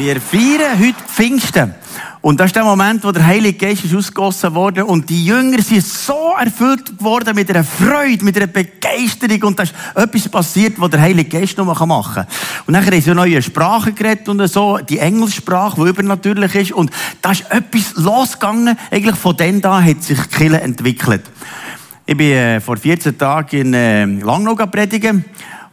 Wir feiern heute Pfingsten. Und das ist der Moment, wo der Heilige Geist ist ausgegossen wurde und die Jünger sind so erfüllt geworden mit einer Freude, mit einer Begeisterung und da ist etwas passiert, was der Heilige Geist noch machen kann. Und nachher haben sie neue Sprachen geredet und so, die Engelssprache, die übernatürlich ist und da ist etwas losgegangen. Eigentlich von dann da hat sich Kirche entwickelt. Ich bin äh, vor 14 Tagen in äh, Langnau predigen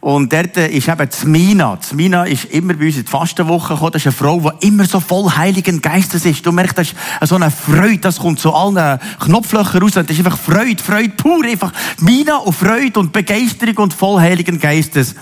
und dort äh, ist eben Zmina. Zmina ist immer bei uns in die Fastenwoche gekommen. Das ist eine Frau, die immer so voll Heiligen Geistes ist. Du merkst, das ist so eine Freude, das kommt zu allen Knopflöchern raus. Das ist einfach Freude, Freude pur. Einfach Mina und Freude und Begeisterung und voll Heiligen Geistes.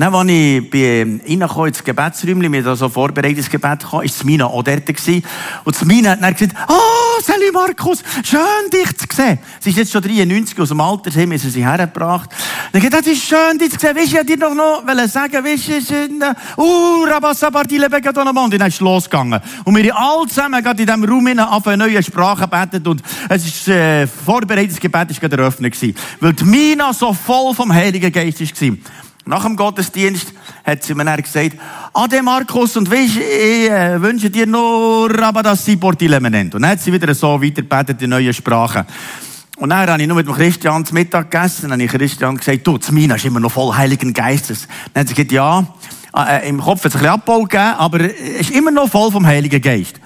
Dann, als ich bin reingekommen ins Gebetsräumchen, mir da so vorbereitetes Gebet kam, ist Smina auch dort gewesen. Und Smina hat dann gesagt, oh, Sally Markus, schön dich zu sehen. Sie ist jetzt schon 93 aus dem Alter, haben sie hergebracht. Dann gesagt, das ist schön dich zu sehen. Weißt du, ich dir doch noch sagen, weißt du, uh, Rabassabardile Begadonaman. Und dann ist losgegangen. Und wir alle zusammen gerade in diesem Raum auf eine neue Sprache betet und es ist, äh, vorbereitetes Gebet ist gerade eröffnet gewesen. Weil die Mina so voll vom Heiligen Geist war. Nach dem Gottesdienst hat sie mir dann gesagt, Ade Markus, und weisst, ich äh, wünsche dir nur, aber dass sie Portile nennt. Und dann hat sie wieder so weitergebetet in neue Sprachen. Und dann habe ich nur mit dem Christian zu Mittag gegessen. Dann habe ich Christian gesagt, du, Mina ist immer noch voll Heiligen Geistes. Dann hat sie gesagt, ja, äh, im Kopf hat es ein bisschen Abbau gegeben, aber es ist immer noch voll vom Heiligen Geist.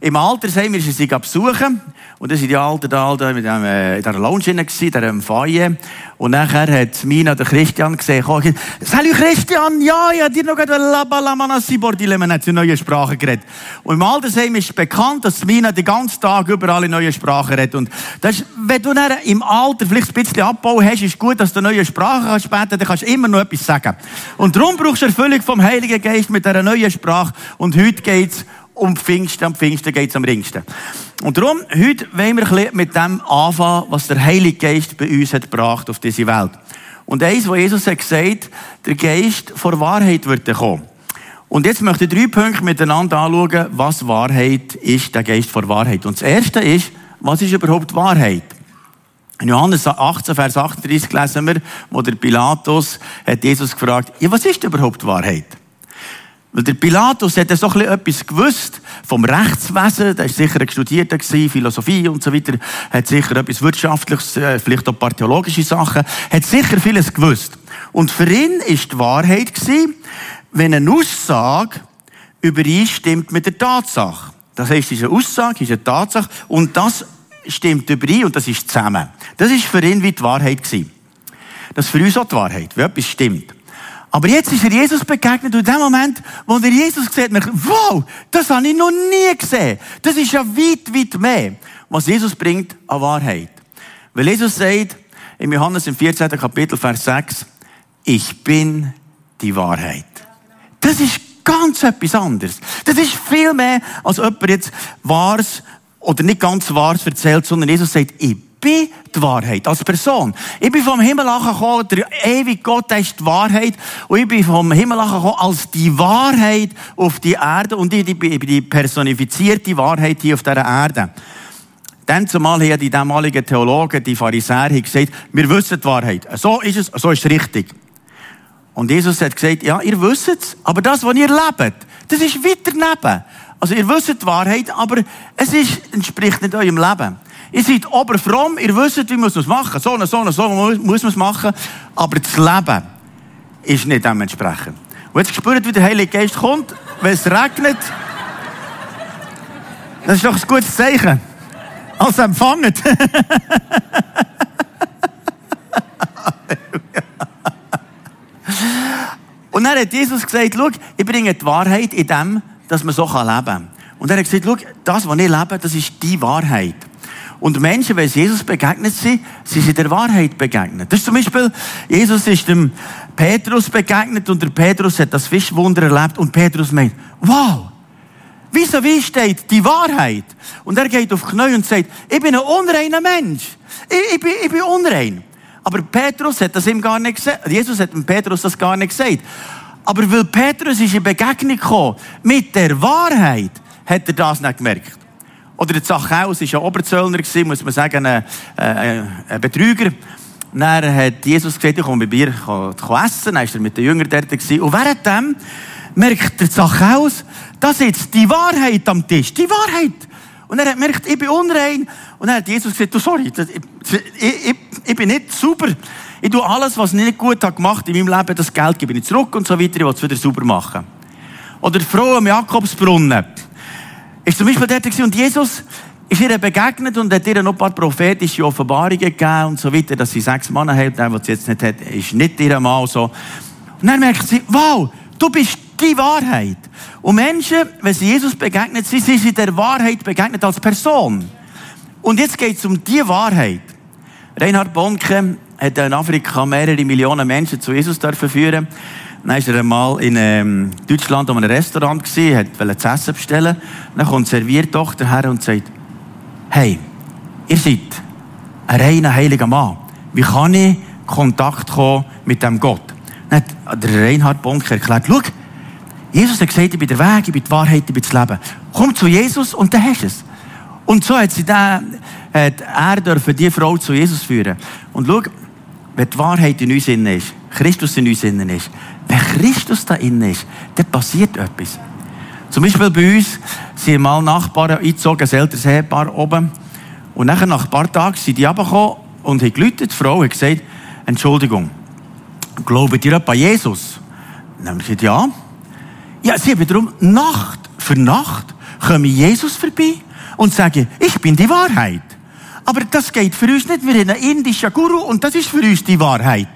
Im Altersheim ist sie besuchen. Und dann sind die Alten da, da mit dem, äh, in dieser Lounge in diesem Foyer. Und nachher hat Mina den Christian gesehen, gesagt, Salut Christian, ja, ja, dir noch gerade Labalamanasi Bordile, man hat in neue Sprachen geredet. Und im Altersheim ist bekannt, dass Mina den ganzen Tag überall in neue Sprachen redet. Und das wenn du dann im Alter vielleicht ein bisschen Abbau hast, ist gut, dass du neue Sprachen kannst beten, dann kannst du immer noch etwas sagen. Und darum brauchst du Erfüllung vom Heiligen Geist mit dieser neuen Sprache. Und heute geht's um Pfingsten. Am Pfingsten geht's am ringsten. Und darum, heute wollen wir mit dem anfangen, was der Heilige Geist bei uns hat gebracht auf diese Welt. Und eins, was Jesus hat gesagt, der Geist vor Wahrheit wird kommen. Und jetzt möchte ich drei Punkte miteinander anschauen, was Wahrheit ist, der Geist vor Wahrheit. Und das erste ist, was ist überhaupt Wahrheit? In Johannes 18, Vers 38 lesen wir, wo der Pilatus hat Jesus gefragt, ja, was ist überhaupt Wahrheit? Weil der Pilatus hat so etwas gewusst vom Rechtswesen, der ist sicher ein Studierter Philosophie und so weiter, hat sicher etwas Wirtschaftliches, äh, vielleicht auch ein paar theologische Sachen, hat sicher vieles gewusst. Und für ihn ist die Wahrheit gewesen, wenn eine Aussage übereinstimmt mit der Tatsache. Das heißt, diese Aussage ist eine Tatsache und das stimmt überein und das ist zusammen. Das ist für ihn wie die Wahrheit gewesen. Das ist für uns auch die Wahrheit, wenn etwas stimmt. Aber jetzt ist er Jesus begegnet und in dem Moment, wo er Jesus sieht, merkt wow, das habe ich noch nie gesehen. Das ist ja weit, weit mehr, was Jesus bringt an Wahrheit. Weil Jesus sagt, im Johannes im 14. Kapitel, Vers 6, ich bin die Wahrheit. Das ist ganz etwas anderes. Das ist viel mehr, als jemand jetzt Wahres oder nicht ganz Wahres erzählt, sondern Jesus sagt, ich bin die Wahrheit als Person. Ich bin vom Himmel gekommen, der ewige Gott ist die Wahrheit. Und ich bin vom Himmel gekommen als die Wahrheit auf die Erde. Und ich bin die personifizierte Wahrheit hier auf dieser Erde. Dann zumal haben die damaligen Theologen, die Pharisäer, gesagt, wir wissen die Wahrheit. So ist es, so ist es richtig. Und Jesus hat gesagt, ja, ihr wisst es, aber das, was ihr lebt, das ist weiter neben. Also ihr wisst die Wahrheit, aber es ist, entspricht nicht eurem Leben. Ihr seid oberfromm, ihr wisst, wie man es machen So und so so muss man es machen. Aber das Leben ist nicht dementsprechend. Und jetzt spürt, wie der Heilige Geist kommt, wenn es regnet. Das ist doch ein gutes Zeichen. Als empfangen. Und dann hat Jesus gesagt, schau, ich bringe die Wahrheit in dem, dass man so leben kann. Und er hat gesagt, schau, das, was ich lebe, das ist die Wahrheit. Und Menschen, wenn sie Jesus begegnet sind, sie sind der Wahrheit begegnet. Das ist zum Beispiel, Jesus ist dem Petrus begegnet und der Petrus hat das Fischwunder erlebt und Petrus meint, wow, wieso wie steht die Wahrheit? Und er geht auf Knie und sagt, ich bin ein unreiner Mensch. Ich, ich, bin, ich bin unrein. Aber Petrus hat das ihm gar nicht gesagt. Jesus hat dem Petrus das gar nicht gesagt. Aber weil Petrus ist in Begegnung gekommen mit der Wahrheit, hat er das nicht gemerkt. Oder der Zachäus war ein Oberzöllner, muss man sagen, ein, ein, ein Betrüger. Dann hat Jesus gesagt, ich komme bei mir essen. Dann war er mit den Jüngern dort. Und währenddem merkt der Zachäus, da sitzt die Wahrheit am Tisch. Die Wahrheit. Und er hat gemerkt, ich bin unrein. Und dann hat Jesus gesagt, du, sorry, ich, ich, ich, bin nicht sauber. Ich tue alles, was ich nicht gut habe gemacht in meinem Leben, das Geld gebe ich zurück und so weiter, ich will es wieder sauber machen. Oder die Frau am Jakobsbrunnen. Ist zum Beispiel dort und Jesus ist ihr begegnet und hat ihr noch ein paar prophetische Offenbarungen gegeben und so weiter, dass sie sechs Männer hat. Der, was sie jetzt nicht hat, ist nicht ihr Mann so. Und dann merkt sie, wow, du bist die Wahrheit. Und Menschen, wenn sie Jesus begegnet sind, sind sie der Wahrheit begegnet als Person. Und jetzt geht es um die Wahrheit. Reinhard Bonke hat in Afrika mehrere Millionen Menschen zu Jesus dürfen führen. Dann war er einmal in ähm, Deutschland an einem Restaurant gewesen, wollte zu essen bestellen. Dann kommt die Serviertochter her und sagt, hey, ihr seid ein reiner heiliger Mann. Wie kann ich Kontakt kommen mit dem Gott? Dann hat der Reinhard Bonke erklärt, schau, Jesus hat gesagt, ich bin der Weg, ich bin die Wahrheit, ich bin das Leben. Komm zu Jesus und dann hast du es. Und so hat, sie den, hat er dürfen die Frau zu Jesus führen. Und schau, wenn die Wahrheit in uns ist, Christus in uns ist, wenn Christus da innen ist, dann passiert etwas. Zum Beispiel bei uns sind mal Nachbarn eingezogen, ein älteres Ehepaar oben. Und nachher, nach ein paar Tagen, sind die runtergekommen und haben geläutet. Die Frau hat gesagt, Entschuldigung, glaubt ihr an Jesus? dann haben wir gesagt, ja. Ja, sie wiederum Nacht für Nacht kommen Jesus vorbei und sagen, ich bin die Wahrheit. Aber das geht für uns nicht. Wir haben einen indischen Guru und das ist für uns die Wahrheit.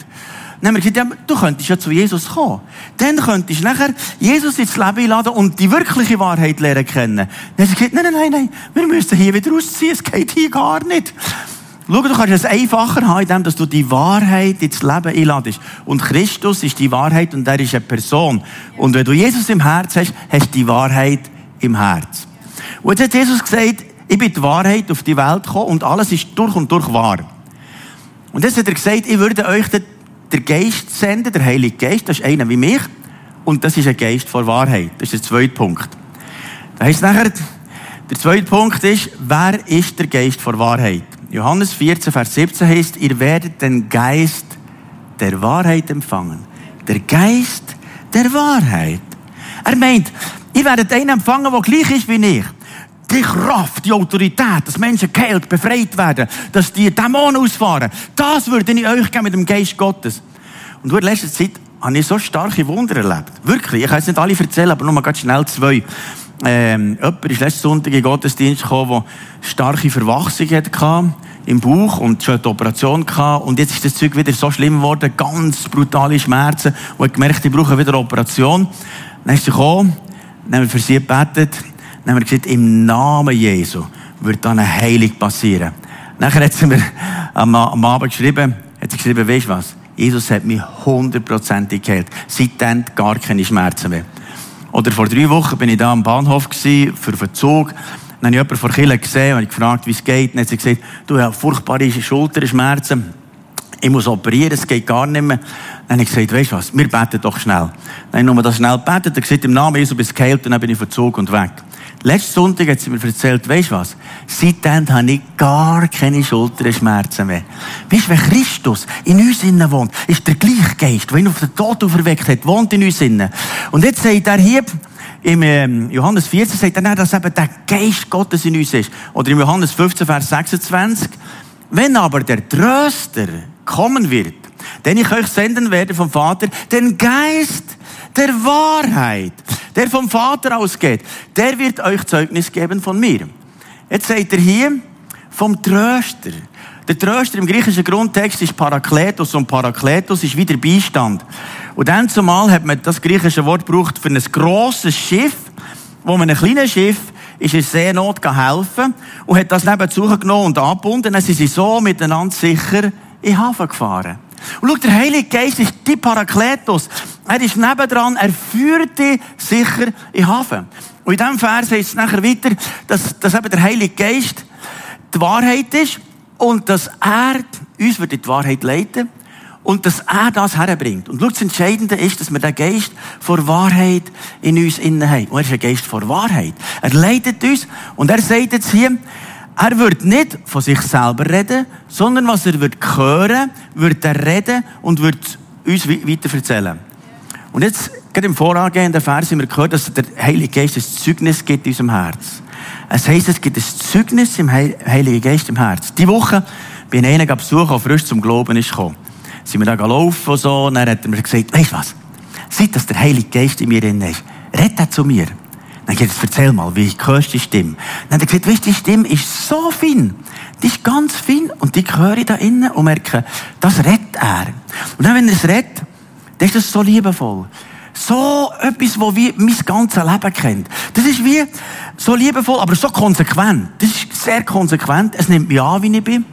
Dann haben wir gesagt, du könntest ja zu Jesus kommen. Dann könntest du nachher Jesus ins Leben einladen und die wirkliche Wahrheit lernen kennen. Dann haben sie gesagt, nein, nein, nein, nein, wir müssen hier wieder ausziehen, es geht hier gar nicht. Schau, du kannst es einfacher haben, indem du die Wahrheit ins Leben einladest. Und Christus ist die Wahrheit und er ist eine Person. Und wenn du Jesus im Herz hast, hast du die Wahrheit im Herz. Und jetzt hat Jesus gesagt, ich bin die Wahrheit auf die Welt gekommen und alles ist durch und durch wahr. Und jetzt hat er gesagt, ich würde euch den Geist senden, der Heilige Geist, das ist einer wie mich. Und das ist ein Geist vor Wahrheit. Das ist der zweite Punkt. Da heißt nachher, der zweite Punkt ist, wer ist der Geist vor Wahrheit? Johannes 14, Vers 17 heißt, ihr werdet den Geist der Wahrheit empfangen. Der Geist der Wahrheit. Er meint, ihr werdet einen empfangen, der gleich ist wie ich. Die Kraft, die Autorität, dass Menschen geheilt, befreit werden, dass die Dämonen ausfahren. Das würde ich euch geben mit dem Geist Gottes. Und in letzter Zeit habe ich so starke Wunder erlebt. Wirklich. Ich kann es nicht alle erzählen, aber nur mal ganz schnell zwei. Ähm, jemand ist letzten Sonntag in Gottesdienst gekommen, der starke Verwachsung hatte im Bauch und schon eine Operation gehabt. Und jetzt ist das Zeug wieder so schlimm geworden, ganz brutale Schmerzen. Und hat gemerkt, ich brauche wieder eine Operation. Dann ist sie gekommen, dann haben wir für sie gebetet, dann haben wir gesagt, im Namen Jesu wird dann eine Heilung passieren. Nachher hat sie mir am, am Abend geschrieben, hat sie geschrieben, weißt du was? Jesus hat mich hundertprozentig geheilt. Seitdem gar keine Schmerzen mehr. Oder vor drei Wochen bin ich da am Bahnhof gewesen, für den Zug. Dann habe ich jemanden vor Kille gesehen und gefragt, wie es geht. Dann hat sie gesagt, du hast furchtbare Schulterschmerzen. Ich muss operieren, es geht gar nicht mehr. Dann habe ich gesagt, weißt du was, wir beten doch schnell. Dann habe ich nur das schnell gebetet, er gesagt, im Namen Jesu bist du geheilt und dann bin ich Zug und weg. Letzten Sonntag hat sie mir erzählt, weißt du was? Seitdem habe ich gar keine Schulterschmerzen mehr. Weißt du, wenn Christus in uns innen wohnt, ist der gleiche Geist, der ihn auf den Tod auferweckt hat, wohnt in uns innen. Und jetzt sagt er hier, im ähm, Johannes 14 sagt er, dass eben der Geist Gottes in uns ist. Oder im Johannes 15, Vers 26. Wenn aber der Tröster kommen wird, den ich euch senden werde vom Vater, den Geist der Wahrheit, der vom Vater ausgeht, der wird euch Zeugnis geben von mir. Jetzt seht ihr hier vom Tröster. Der Tröster im griechischen Grundtext ist Parakletos und Parakletos ist wieder Beistand. Und dann zumal hat man das griechische Wort gebraucht für ein grosses Schiff, wo man ein kleines Schiff ist in Seenot helfen und hat das nebenzu genommen und angebunden. Dann sind sie so miteinander sicher in den Hafen gefahren. Und schau, der Heilige Geist ist die Parakletos. Er ist nebendran, er führt dich sicher in Hafen. Und in diesem Vers heißt es nachher weiter, dass, dass eben der Heilige Geist die Wahrheit ist und dass er uns wird die Wahrheit leiten und dass er das herbringt. Und das Entscheidende ist, dass wir den Geist vor Wahrheit in uns innen haben. Und er ist ein Geist vor Wahrheit. Er leitet uns und er sagt jetzt hier, er wird nicht von sich selber reden, sondern was er wird hören, wird er reden und wird uns weiter erzählen. Und jetzt gerade im vorangehenden Vers haben wir gehört, dass der Heilige Geist ein Zeugnis gibt in unserem Herz. Es heisst, es gibt ein Zeugnis im Heiligen Geist im Herz. Die Woche bin ich einen besuchen, der frisch zum Glauben ist gekommen. Sind wir da gelaufen und so, und dann hat er mir gesagt, du was? Seit dass der Heilige Geist in mir drin ist, red er zu mir. Dann geht es, erzähl mal, wie hörst die Stimme? Dann hat er gesagt, weißt die Stimme ist so fein. Die ist ganz fein und die höre ich da innen und merke, das redet er. Und dann, wenn er es redet, dann ist das so liebevoll. So etwas, wo wie mein ganzes Leben kennt. Das ist wie so liebevoll, aber so konsequent. Das ist sehr konsequent. Es nimmt mich an, wie ich bin.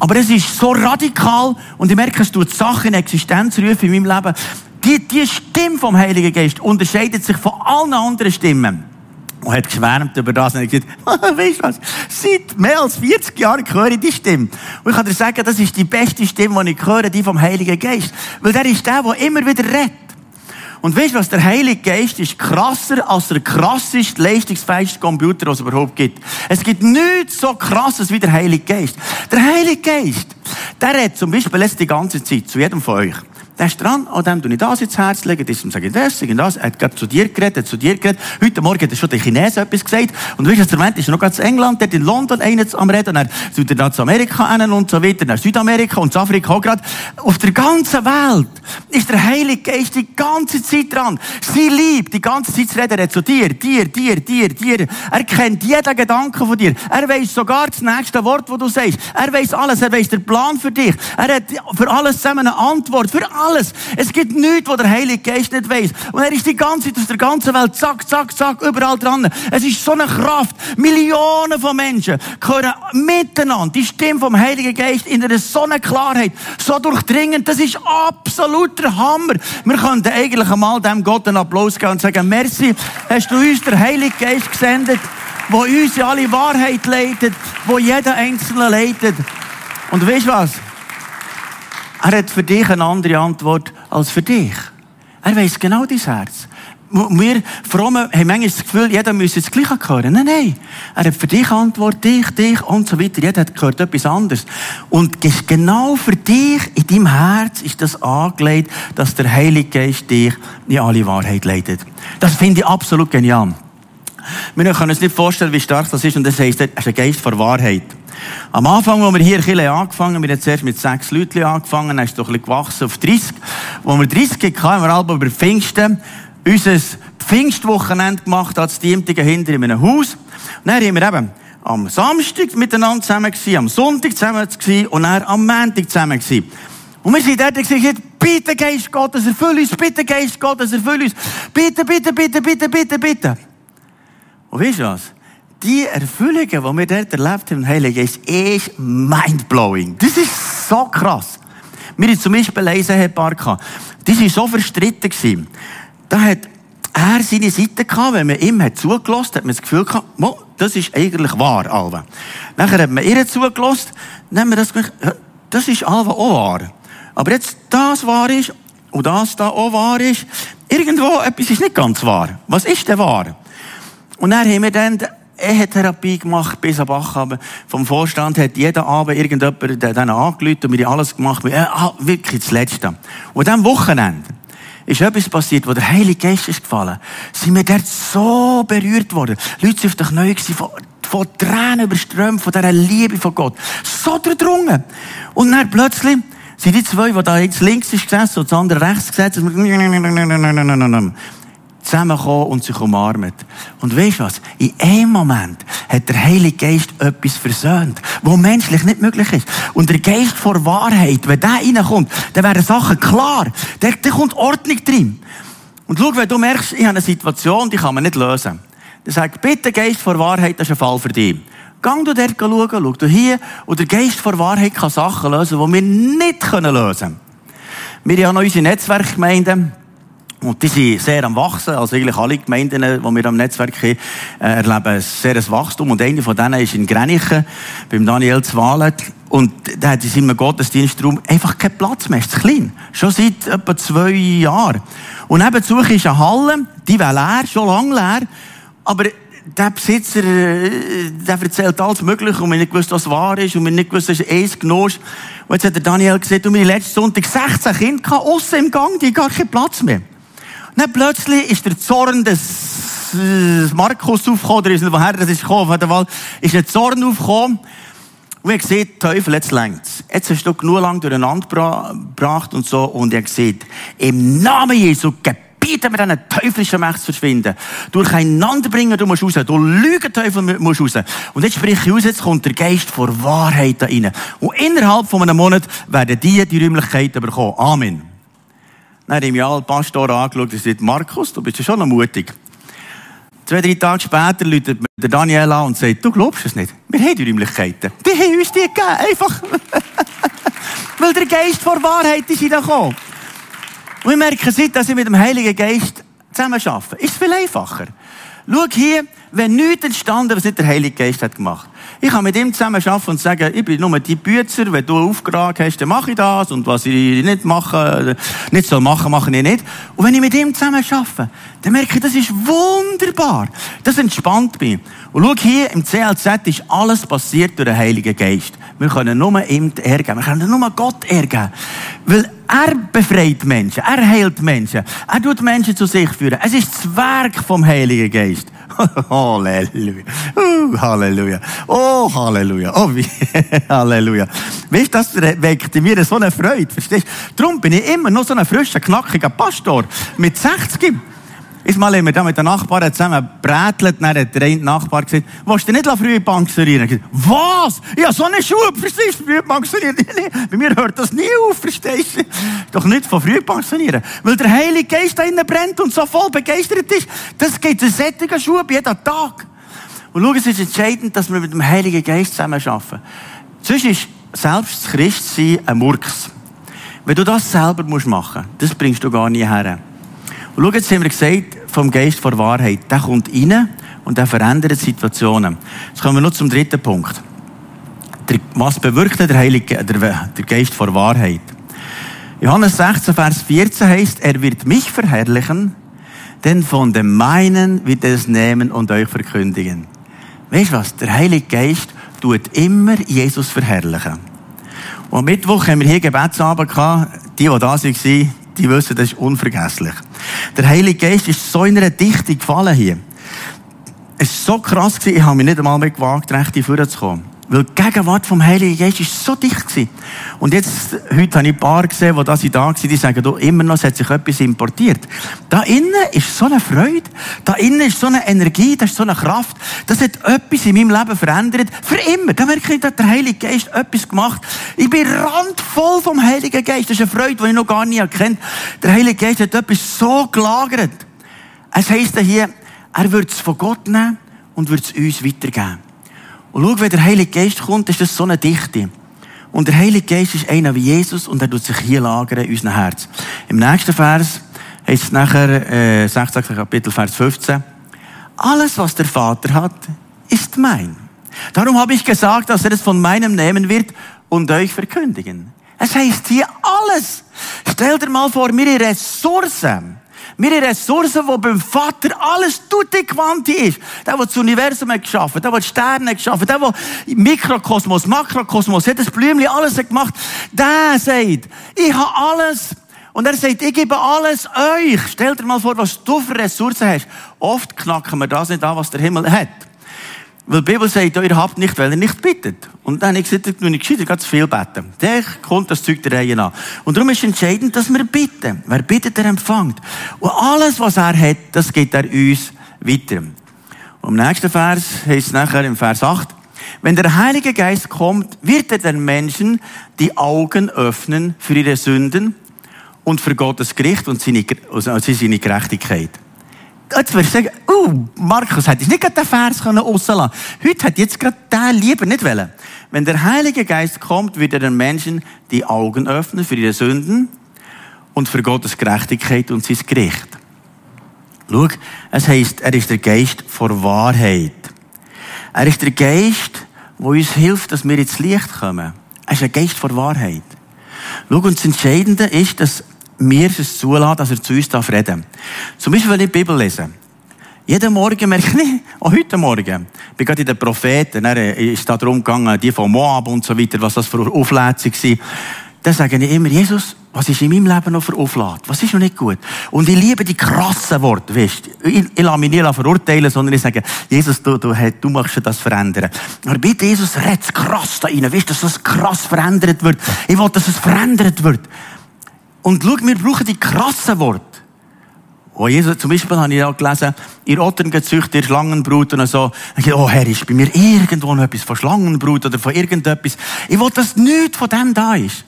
Aber es ist so radikal und ich merke, es tut Sachen in Existenz rufen in meinem Leben. Die, die Stimme vom Heiligen Geist unterscheidet sich von allen anderen Stimmen. Und hat geschwärmt über das und hat gesagt, weißt du was, seit mehr als 40 Jahren höre ich die Stimme. Und ich kann dir sagen, das ist die beste Stimme, die ich höre, die vom Heiligen Geist. Weil der ist der, der immer wieder redet. Und weißt du was, der Heilige Geist ist krasser als der krasseste, leistungsfähigste Computer, den es überhaupt gibt. Es gibt nichts so krasses wie der Heilige Geist. Der Heilige Geist, der redet zum Beispiel jetzt die ganze Zeit zu jedem von euch. Der ist dran, an dem tue ich das ins Herz legen, diesem sage ich das, sage das. Er hat gerade zu dir geredet, hat zu dir geredet. Heute Morgen hat er schon den Chinesen etwas gesagt. Und weißt du, der Moment ist noch ganz England, dort in London einer am Reden, dann tut er zu Amerika hin und so weiter, dann Südamerika und zu Afrika auch gerade. Auf der ganzen Welt ist der Heilige Geist die ganze Zeit dran. Sie liebt die ganze Zeit zu reden, er zu dir, dir, dir, dir, dir. Er kennt jeden Gedanken von dir. Er weiß sogar das nächste Wort, das du sagst. Er weiß alles, er weiß den Plan für dich. Er hat für alles zusammen eine Antwort, für alles. Es gibt nichts, was der Heilige Geist nicht weiß. Und er ist die ganze Zeit aus der ganzen Welt, zack, zack, zack, überall dran. Es ist so eine Kraft. Millionen von Menschen hören miteinander die Stimme vom Heiligen Geist in einer so einer Klarheit, so durchdringend. Das ist absoluter Hammer. Wir könnten eigentlich einmal dem Gott einen Applaus geben und sagen, merci, hast du uns der Heilige Geist gesendet, wo uns alle Wahrheit leitet, wo jeder Einzelne leitet. Und weißt du was? Er hat für dich eine andere Antwort als für dich. Er weiß genau dein Herz. Wir Frommen haben manchmal das Gefühl, jeder müsse das Gleiche hören. Nein, nein. Er hat für dich Antwort, dich, dich und so weiter. Jeder hat gehört etwas anderes. Und genau für dich, in deinem Herz, ist das angelegt, dass der Heilige Geist dich in alle Wahrheit leitet. Das finde ich absolut genial. Wir können uns nicht vorstellen, wie stark das ist. Und das heisst, es ist ein Geist vor Wahrheit. Am Anfang, wo wir hier ein angefangen haben, wir haben zuerst mit sechs Leuten angefangen, dann ist es doch ein bisschen gewachsen auf 30. Wo wir 30 hatten, haben wir alle über Pfingsten unser Pfingstwochenende gemacht, als Diemtigen hinter in einem Haus. Und dann haben wir eben am Samstag miteinander zusammen gewesen, am Sonntag zusammen gewesen und dann am Montag zusammen gewesen. Und wir sind dort gesagt, bitte Geist Gottes, erfüll uns, bitte Geist Gottes, erfüll uns. Bitte, bitte, bitte, bitte, bitte, bitte. Und weißt du was? Die Erfüllungen, die wir dort erlebt haben, Heilige Geist, ist mindblowing. Das ist so krass. Wir hatten zum Beispiel ein Ehepaar gehabt. Die waren so verstritten gewesen. Da hat er seine Seite gehabt, wenn man ihm hat zugelassen, hat man das Gefühl gehabt, das ist eigentlich wahr, Alva. Nachher hat man ihr zugelassen, dann haben wir das gedacht, das ist Alva auch wahr. Aber jetzt das wahr ist und das da auch wahr ist, irgendwo etwas ist nicht ganz wahr. Was ist denn wahr? Und dann haben wir dann Ehetherapie gemacht bis am Bach. Vom Vorstand hat jeden Abend irgendjemand dann angelüht und wir haben alles gemacht. Ja, ah, wirklich das Letzte. Und am Wochenende ist etwas passiert, wo der Heilige Geist ist gefallen. Sind wir dort so berührt worden. Leute sind auf der Knie von, von Tränen überströmt, von dieser Liebe von Gott. So durchdrungen. Und dann plötzlich sind die zwei, die da jetzt links ist gesessen und das andere rechts gesessen, zusammengekommen und sich umarmt. Und weißt du was? In einem Moment hat der Heilige Geist etwas versöhnt, was menschlich nicht möglich ist. Und der Geist vor Wahrheit, wenn der reinkommt, dann werden Sachen klar. Da, kommt Ordnung drin. Und schau, wenn du merkst, ich habe eine Situation, die kann man nicht lösen. Dann sag, bitte Geist vor Wahrheit, das ist ein Fall für dich. Gang du dort schauen, schau du hier, und der Geist vor Wahrheit kann Sachen lösen, die wir nicht lösen können. Wir haben unsere Netzwerkgemeinden, und die sind sehr am Wachsen. Also eigentlich alle Gemeinden, die wir am Netzwerk haben, äh, erleben sehr ein Wachstum. Und eine von denen ist in Grenichen, beim Daniel Zwalet. Und da hat in seinem Gottesdienstraum einfach keinen Platz mehr. Es ist klein. Schon seit etwa zwei Jahren. Und nebenzu ist eine Halle, die war leer, schon lange leer. Aber der Besitzer, äh, der erzählt alles Mögliche und wir nicht gewusst, was wahr ist und wir nicht gewusst, dass er eins genoss. Und jetzt hat der Daniel gesagt, du, meine letzten Sonntag 16 Kinder gehabt, aussen im Gang, die gar keinen Platz mehr. Dann plötzlich ist der Zorn des äh, Markus aufgekommen, oder ist nicht woher das ist gekommen, auf jeden Fall ist der Zorn aufgekommen. Und ich sehe, Teufel, jetzt längt's. Jetzt hast du genug lang durcheinander gebracht und so, und ich sehe, im Namen Jesu gebieten wir diesen teuflischen Mächten zu verschwinden. Durcheinander bringen, du musst raus. Du Lügenteufel musst raus. Und jetzt sprich ich aus, jetzt kommt der Geist vor Wahrheit da rein. Und innerhalb von einem Monat werden die die Räumlichkeiten bekommen. Amen. Dann habe ich mich alle Pastor angeschaut und gesagt, Markus, du bist ja schon noch mutig. Zwei, drei Tage später läutet der Daniel an und sagt, du glaubst es nicht. Wir haben die Räumlichkeiten. Die haben uns die gegeben. Einfach. Weil der Geist vor Wahrheit ist gekommen. Und ich merke, seit dass ich mit dem Heiligen Geist zusammen arbeite, ist viel einfacher. Schau hier, wenn nichts entstanden, was nicht der Heilige Geist hat gemacht. Ich kann mit ihm zusammen arbeiten und sagen, ich bin nur die Bützer, wenn du Auftrag hast, dann mache ich das, und was ich nicht mache, nicht soll machen, mache ich nicht. Und wenn ich mit ihm zusammen arbeite, dann merke ich, das ist wunderbar. Das entspannt mich. Und schau hier, im CLZ ist alles passiert durch den Heiligen Geist. Wir können nur ihm ehrgeben. Wir können nur Gott ehrgeben. Weil er befreit Menschen. Er heilt Menschen. Er tut Menschen zu sich führen. Es ist das Werk vom Heiligen Geist. Halleluja. Uh, Halleluja. Oh, Halleluja. Oh, wie, Halleluja. Weißt du, das weckt in mir so eine Freude. Verstehst du? Darum bin ich immer noch so ein frischer, knackiger Pastor. Mit 60. Ist mal haben wir da mit den Nachbarn zusammen brätelt, dann hat der eine Nachbar gesagt, willst du nicht früh pensionieren? Gesagt, was? Ja, so eine Schuhe, verstehst du, früh pensionieren? Bei mir hört das nie auf, verstehst du? Doch nicht von früh pensionieren. Weil der Heilige Geist da innen brennt und so voll begeistert ist. Das geht zu sättigen Schuhe jeden Tag. Und schau, es ist entscheidend, dass wir mit dem Heiligen Geist zusammen arbeiten. Sonst ist selbst das Christsein ein Murks. Wenn du das selber machen musst, das bringst du gar nie her. Und schau, jetzt haben wir gesagt, vom Geist vor Wahrheit. Der kommt rein und der verändert Situationen. Jetzt kommen wir noch zum dritten Punkt. Was bewirkt der Heilige, der, der Geist vor Wahrheit? Johannes 16, Vers 14 heißt, er wird mich verherrlichen, denn von dem meinen wird er es nehmen und euch verkündigen. Weißt du was? Der Heilige Geist tut immer Jesus verherrlichen. Und am Mittwoch haben wir hier Gebetsabend gehabt. Die, die da waren, die wissen, das ist unvergesslich. Der Heilige Geist ist so in einer Dichte gefallen hier. Es war so krass, ich habe mich nicht einmal mehr gewagt, recht hier zu kommen. Weil die Gegenwart vom Heiligen Geist ist so dicht gewesen. Und jetzt, heute habe ich ein paar gesehen, die da da waren, die sagen, du, immer noch, es hat sich etwas importiert. Da innen ist so eine Freude, da innen ist so eine Energie, da ist so eine Kraft. Das hat etwas in meinem Leben verändert. Für immer. Da merke ich, dass der Heilige Geist etwas gemacht. Ich bin randvoll vom Heiligen Geist. Das ist eine Freude, die ich noch gar nie erkennt. Der Heilige Geist hat etwas so gelagert. Es heisst hier, er wird es von Gott nehmen und wird es uns weitergeben. Und schau, wenn der Heilige Geist kommt, ist das so eine Dichte. Und der Heilige Geist ist einer wie Jesus und er tut sich hier lagern in unserem Herz. Im nächsten Vers heißt es nachher, äh, 16. Kapitel, Vers 15. Alles, was der Vater hat, ist mein. Darum habe ich gesagt, dass er es von meinem nehmen wird und euch verkündigen. Es heißt hier alles. Stell dir mal vor, mir Ressourcen wir haben Ressourcen, die beim Vater alles tutti quanti ist. Der, der das Universum hat geschaffen, der, der die Sterne hat geschaffen, der, der Mikrokosmos, Makrokosmos, hat das Blümchen alles hat gemacht, der sagt, ich habe alles. Und er sagt, ich gebe alles euch. Stell dir mal vor, was du für Ressourcen hast. Oft knacken wir das nicht an, was der Himmel hat. Weil die Bibel sagt, ihr habt nicht, weil ihr nicht bittet. Und dann habe ich gesagt, nur nicht gescheiter, ganz viel beten. Der kommt das Zeug der Reihe an. Und darum ist entscheidend, dass wir bitten. Wer bittet, der empfängt. Und alles, was er hat, das gibt er uns weiter. Und im nächsten Vers heißt es nachher im Vers 8, wenn der Heilige Geist kommt, wird er den Menschen die Augen öffnen für ihre Sünden und für Gottes Gericht und seine, also seine Gerechtigkeit. Jetzt würdest du sagen, uh, Markus, hätte ich nicht gerade den Vers rauslassen können. Heute hätte jetzt gerade den lieber nicht wollen. Wenn der Heilige Geist kommt, wird er den Menschen die Augen öffnen für ihre Sünden und für Gottes Gerechtigkeit und sein Gericht. Schau, es heisst, er ist der Geist vor Wahrheit. Er ist der Geist, der uns hilft, dass wir ins Licht kommen. Er ist ein Geist vor Wahrheit. Schau, und das Entscheidende ist, dass mir es zulassen, dass er zu uns darf reden Zum Beispiel, wenn ich die Bibel lese. Jeden Morgen merke ich, auch heute Morgen, ich bin gerade in den Propheten, dann ist da darum gegangen, die von Moab und so weiter, was das für Auflädung war. Dann sage ich immer, Jesus, Was ist in meinem Leben noch für Auflad? Was ist noch nicht gut? Und ich liebe die krassen Worte, weißt Ich, ich lasse mich nicht verurteilen, sondern ich sage, Jesus, du, du, du machst das verändern. Aber bitte, Jesus, redet krass da rein. Weißt dass das krass verändert wird. Ich will, dass es verändert wird. Und schau, wir brauchen die krassen Worte. Oh, Jesus, zum Beispiel habe ich auch gelesen, ihr Ottern gezüchtet, ihr Schlangenbrut und so. Ich dachte, oh Herr, ist bei mir irgendwo noch etwas von Schlangenbrut oder von irgendetwas. Ich will, dass nichts von dem da ist.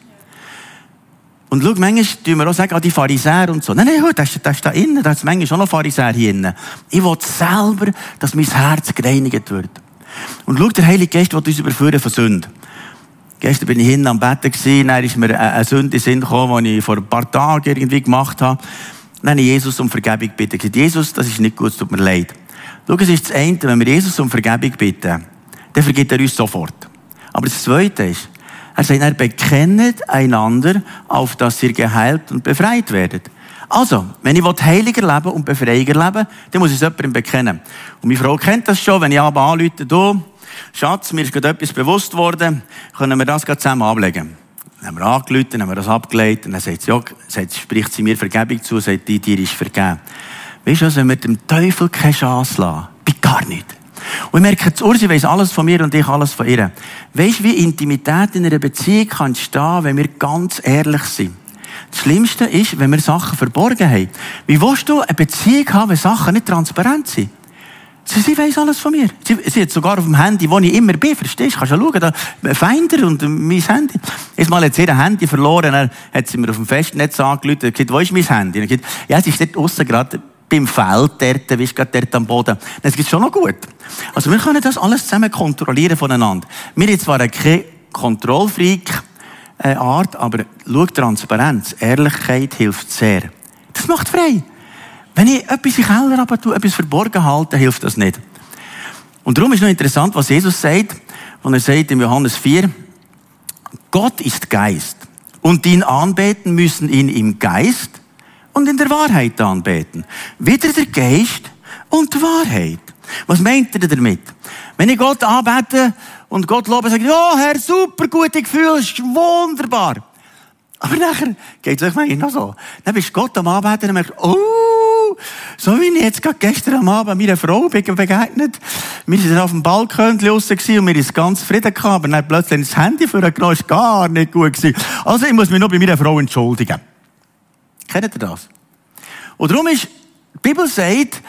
Und schau, manchmal tun wir auch sagen, ah, die Pharisäer und so. Nein, nein, das, das ist da innen, da ist manchmal schon noch Pharisäer hier innen. Ich will selber, dass mein Herz gereinigt wird. Und schau, der Heilige Geist will uns überführen von Sünde. Gestern bin ich hinten am Betten gewesen, dann ist mir eine Sünde in Sinn gekommen, die ich vor ein paar Tagen irgendwie gemacht habe. Dann habe ich Jesus um Vergebung gebeten. Jesus, das ist nicht gut, es tut mir leid. Schau, es ist das eine, wenn wir Jesus um Vergebung bitten, dann vergibt er uns sofort. Aber das zweite ist, er sagt, er bekennet einander, auf dass ihr geheilt und befreit werdet. Also, wenn ich heiliger leben und befreiger leben, dann muss ich es jemandem bekennen. Und meine Frau kennt das schon, wenn ich aber anrufe, du, Schatz, mir ist gerade etwas bewusst worden, können wir das gerade zusammen ablegen. Dann haben wir angerufen, haben wir das abgelegt, und dann sagt sie, ja, spricht sie mir Vergebung zu, sagt, die dir ist vergeben. Weißt du, also, wenn wir dem Teufel keine Chance lassen, bei gar nicht. Und ich merke, Ursi weiss alles von mir und ich alles von ihr. Weißt du, wie Intimität in einer Beziehung kann entstehen, wenn wir ganz ehrlich sind? Das Schlimmste ist, wenn wir Sachen verborgen haben. Wie willst du eine Beziehung haben, wenn Sachen nicht transparent sind? Sie, sie weiss alles von mir. Sie, sie hat sogar auf dem Handy, wo ich immer bin, verstehst du? Kannst du schauen, da, Finder und mein Handy. Erstmal hat sie ihr Handy verloren, dann hat sie mir auf dem Festnetz angerufen und gesagt, wo ist mein Handy? Und ich gesagt, ja, es ist dort aussen gerade beim Feld dort, wie gerade dort am Boden. Das geht schon noch gut. Also wir können das alles zusammen kontrollieren voneinander. Wir haben zwar keine Kontrollfreak, äh, Art, aber schau, Transparenz, Ehrlichkeit hilft sehr. Das macht frei. Wenn ich etwas in den Keller aber tue, etwas verborgen halte, hilft das nicht. Und darum ist noch interessant, was Jesus sagt, wenn er sagt in Johannes 4, Gott ist Geist. Und die ihn anbeten müssen ihn im Geist und in der Wahrheit anbeten. Wieder der Geist und die Wahrheit. Was meint er damit? Wenn ich Gott anbete und Gott lobe, sage ich, oh Herr, super gute Gefühl, ist wunderbar. Aber nachher geht es euch manchmal noch so. Dann bist du Gott am Anbeten und merkst, oh, so wie ich jetzt gerade gestern am Abend meiner Frau begegnet. Wir sind auf dem Balkon draussen und wir sind ganz zufrieden aber dann plötzlich das Handy für genommen, ist gar nicht gut gewesen. Also ich muss mich noch bei meiner Frau entschuldigen. Kennt ihr das? Und darum ist, die Bibel sagt,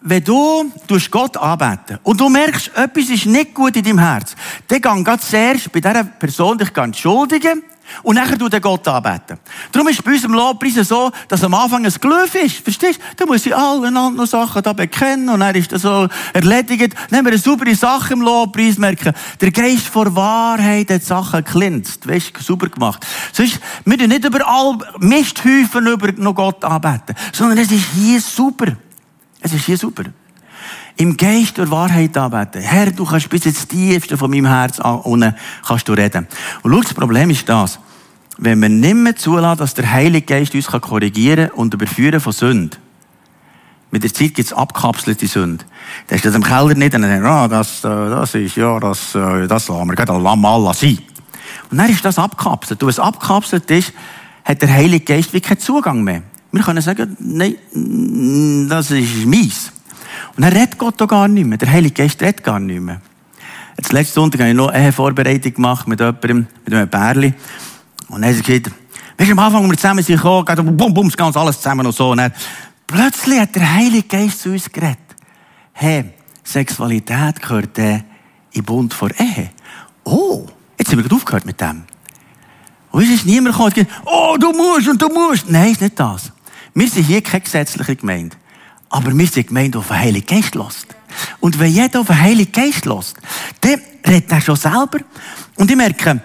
wenn du Gott anbeten und du merkst, etwas ist nicht gut in deinem Herz, dann geh zuerst bei dieser Person dich entschuldigen und nachher du den Gott anbeten. Darum ist bei uns im Lobpreis so, dass am Anfang ein Glüff ist. Verstehst du? Da muss ich alle anderen Sachen da bekennen und dann ist das so erledigt. Haben wir eine saubere Sache im Lobpreis, merken, der Geist vor Wahrheit hat Sachen glänzt. Weißt du, sauber gemacht. Sonst, wir tun nicht überall Misthäufen über noch Gott anbeten, sondern es ist hier super. Es ist hier super. Im Geist der Wahrheit anbeten. Herr, du kannst bis ins Tiefste von meinem Herz unten kannst du reden. Und schau, das Problem ist das. Wenn wir nicht mehr zulassen, dass der Heilige Geist uns korrigieren und überführen von Sünde, mit der Zeit gibt es abkapselte Sünde. Dann ist das im Keller nicht, und dann ah, das, äh, das ist, ja, das, äh, das lassen wir gerade mal sein. Und dann ist das abkapselt. Und es abkapselt ist, hat der Heilige Geist wie keinen Zugang mehr. Wir können sagen, nein, das ist meins. Und dann redet Gott auch gar nicht mehr. Der Heilige Geist redet gar nicht mehr. Jetzt letzten Sonntag habe ich noch eine Vorbereitung gemacht mit jemandem, mit einem Bärli. Und dann hat er gesagt, weißt du, am Anfang, als wir zusammen sind gekommen, geht bum, bum, das ganz alles zusammen und so. Und dann, plötzlich hat der Heilige Geist zu uns geredet. Hey, Sexualität gehört äh, in Bund vor Ehe. Oh, jetzt haben wir gerade aufgehört mit dem. Und es ist niemand gekommen oh, du musst und du musst. Nein, ist nicht das. Wir sind hier keine gesetzliche Gemeinde. Aber wir sind die auf den Heiligen Geist lässt. Und wenn jeder auf den Heiligen Geist lässt, dann redet er schon selber. Und ich merke,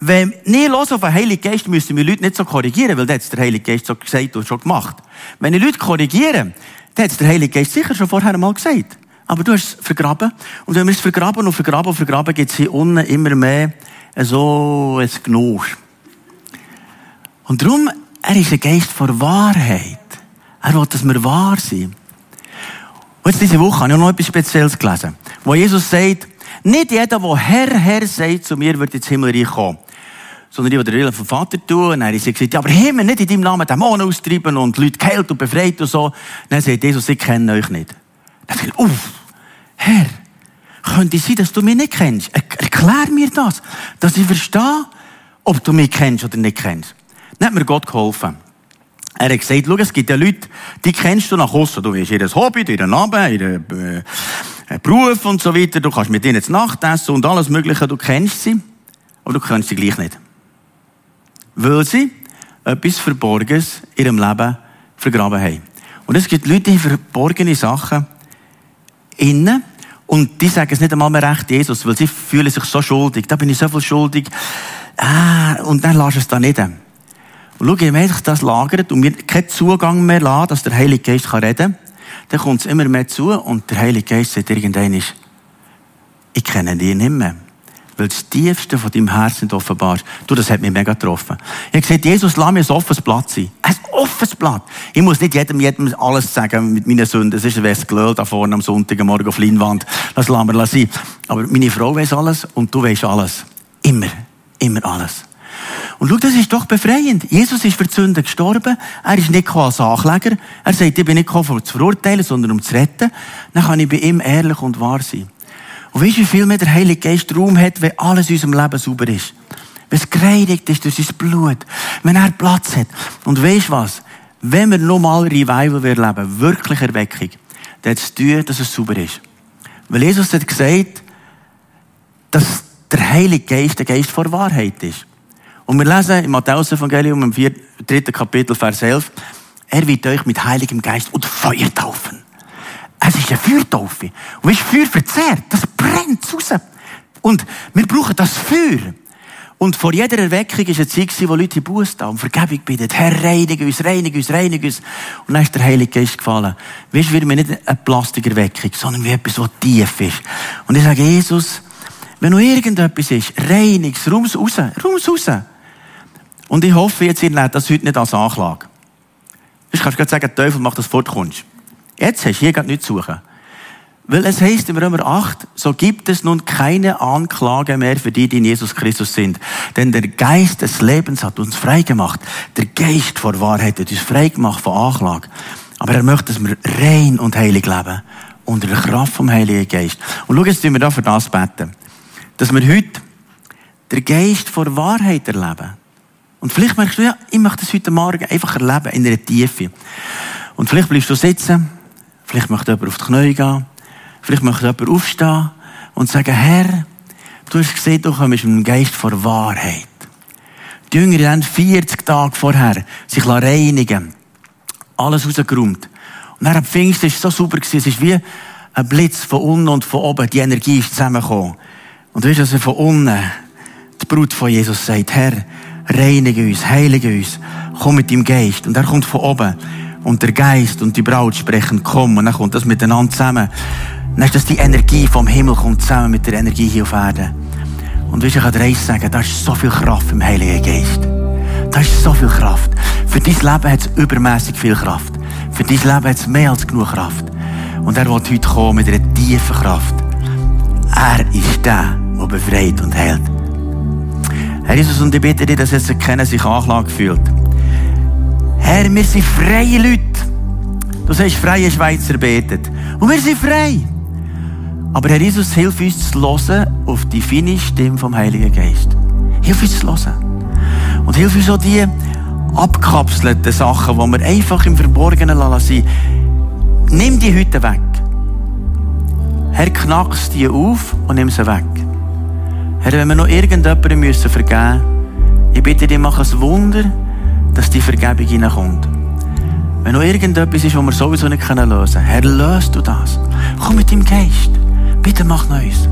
wenn nie los auf den Heiligen Geist, müssen wir Leute nicht so korrigieren, weil das hat der Heilige Geist so gesagt und schon gemacht. Wenn die Leute korrigieren, dann hat der Heilige Geist sicher schon vorher mal gesagt. Aber du hast es vergraben. Und wenn wir es vergraben und vergraben und vergraben, gibt es hier unten immer mehr so ein Genusch. Und darum, er ist ein Geist vor Wahrheit. Er will, dass wir wahr sind. Und jetzt diese Woche habe ich noch etwas Spezielles gelesen. Wo Jesus sagt, nicht jeder, der Herr, Herr sagt zu mir, wird ins Himmelreich kommen. sondern die, die den Willen vom Vater tun. Und dann haben sie gesagt, ja, aber Himmel, nicht in deinem Namen Dämonen austreiben und Leute geheilt und befreit und so. Dann sagt Jesus, ich kenne euch nicht. Dann sagt er, uff, Herr, könnte es sein, dass du mich nicht kennst? Erklär mir das, dass ich verstehe, ob du mich kennst oder nicht kennst. Dann hat mir Gott geholfen. Er hat gesagt, schau, es gibt ja Leute, die kennst du nach außen. Du weißt ihr Hobby, ihren Namen, ihren äh, Beruf und so weiter. Du kannst mit ihnen zu Nacht essen und alles Mögliche. Du kennst sie, aber du kennst sie gleich nicht. Weil sie etwas Verborgenes in ihrem Leben vergraben haben. Und es gibt Leute, die verborgene Sachen innen und die sagen es nicht einmal mehr recht Jesus, weil sie fühlen sich so schuldig. Da bin ich so viel schuldig. Ah, und dann lass es da nicht. Und schau, je sich das lagert und mir keinen Zugang mehr lassen, dass der Heilige Geist reden kann, dann kommt es immer mehr zu und der Heilige Geist sagt irgendwann, ich kenne dich nicht mehr. Weil das Tiefste von deinem Herzen offenbar ist. Du, das hat mich mega getroffen. Ich habe gesagt, Jesus, lass mir ein offenes Blatt sein. Ein offenes Blatt. Ich muss nicht jedem, jedem alles sagen mit meinen Sünden. Das ist ein Westglöl da vorne am Sonntagmorgen auf Leinwand. Das lassen wir sein. Aber meine Frau weiß alles und du weißt alles. Immer. Immer alles. Und schau, das ist doch befreiend. Jesus ist für die Sünde gestorben. Er ist nicht als Ankläger. Er sagt, ich bin nicht gekommen, um zu verurteilen, sondern um zu retten. Dann kann ich bei ihm ehrlich und wahr sein. Und weißt du, wie viel mehr der Heilige Geist Raum hat, wenn alles in unserem Leben sauber ist? Wenn es gereinigt ist durch sein Blut. Wenn er Platz hat. Und weißt du was? Wenn wir nochmal Revival erleben, wirklich Erweckung, dann hat es zu tun, dass es sauber ist. Weil Jesus hat gesagt, dass der Heilige Geist der Geist vor Wahrheit ist. Und wir lesen im Matthäus-Evangelium im dritten Kapitel, Vers 11, er wird euch mit Heiligem Geist und Feuer taufen. Es ist eine Feuertaufe. Und weißt, Feuer verzehrt, das brennt raus. Und wir brauchen das Feuer. Und vor jeder Erweckung war eine Zeit, wo Leute Buß da und Vergebung bitten. Herr, reinige uns, reinige uns, reinige uns. Und dann ist der Heilige Geist gefallen. Weißt du, wir nicht eine Plastikerweckung, sondern wie etwas, was tief ist. Und ich sage, Jesus, wenn noch irgendetwas ist, reinig es, raus, raus, raus. Und ich hoffe jetzt, ihr nehmt das heute nicht als Anklage. Ich kann gerade sagen, Teufel macht das fortkommst. Jetzt hast du hier nichts zu suchen. Weil es heißt im Römer 8, so gibt es nun keine Anklage mehr für die, die in Jesus Christus sind. Denn der Geist des Lebens hat uns freigemacht. Der Geist vor Wahrheit hat uns freigemacht von Anklage. Aber er möchte, dass wir rein und heilig leben. Unter der Kraft vom Heiligen Geist. Und schau, jetzt wie wir da für das beten. Dass wir heute den Geist vor Wahrheit erleben. Und vielleicht merkst du, ja, ich möchte das heute Morgen einfach erleben, in einer Tiefe. Und vielleicht bleibst du sitzen, vielleicht möchte jemand auf die Knie gehen, vielleicht möchte jemand aufstehen und sagen, Herr, du hast gesehen, du kommst mit dem Geist vor Wahrheit. Die Jünger haben 40 Tage vorher sich reinigen Alles rausgeräumt. Und dann am Pfingsten war es so super, es ist wie ein Blitz von unten und von oben, die Energie ist zusammengekommen. Und du weißt, dass er von unten die Brut von Jesus sagt, Herr, reinige uns, heilige uns, komm mit deinem Geist. Und er kommt von oben. Und der Geist und die Braut sprechen, komm. Und dann kommt das miteinander zusammen. Dann ist das die Energie vom Himmel kommt zusammen mit der Energie hier auf Erden. Und weißt, ich kann dir eins sagen, da ist so viel Kraft im Heiligen Geist. Da ist so viel Kraft. Für dein Leben hat es übermäßig viel Kraft. Für dein Leben hat es mehr als genug Kraft. Und er wird heute kommen mit einer tiefen Kraft. Er ist der, der befreit und hält. Herr Jesus, und ich bitte dich, dass jetzt erkennen, sich Anklage fühlt. Herr, wir sind freie Leute. Du sagst, freie Schweizer betet. Und wir sind frei. Aber Herr Jesus, hilf uns zu hören auf die feine Stimme vom Heiligen Geist. Hilf uns zu hören. Und hilf uns auch die abkapselten Sachen, die wir einfach im Verborgenen lassen. Nimm die heute weg. Herr, knackst die auf und nimm sie weg. Herr, wenn wir noch irgendjemandem müssen vergeben müssen, ich bitte dich, mach ein Wunder, dass die Vergebung hineinkommt. Wenn noch irgendetwas ist, was wir sowieso nicht lösen können, Herr, löst du das. Komm mit deinem Geist. Bitte mach Neues.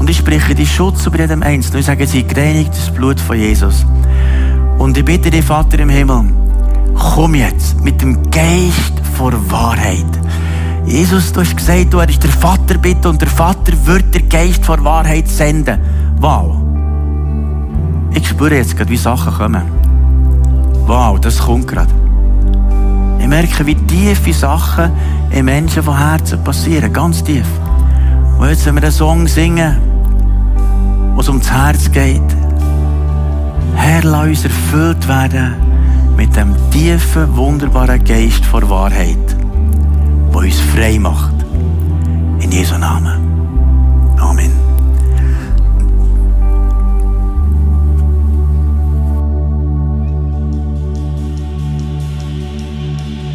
Und ich spreche die Schutz über jedem Einzelnen. Ich sage, sie gereinigt das Blut von Jesus. Und ich bitte dich, Vater im Himmel, komm jetzt mit dem Geist vor Wahrheit. Jesus, du hast gesagt, du wirst der Vater bitten und der Vater wird der Geist vor Wahrheit senden. Wow. Ich spüre jetzt gerade, wie Sachen kommen. Wow, das kommt gerade. Ich merke, wie tiefe Sachen in Menschen von Herzen passieren. Ganz tief. Und jetzt, wenn wir einen Song singen, wo es ums Herz geht, Herr, lass uns erfüllt werden mit dem tiefen, wunderbaren Geist vor Wahrheit, der uns frei macht. In Jesu Namen.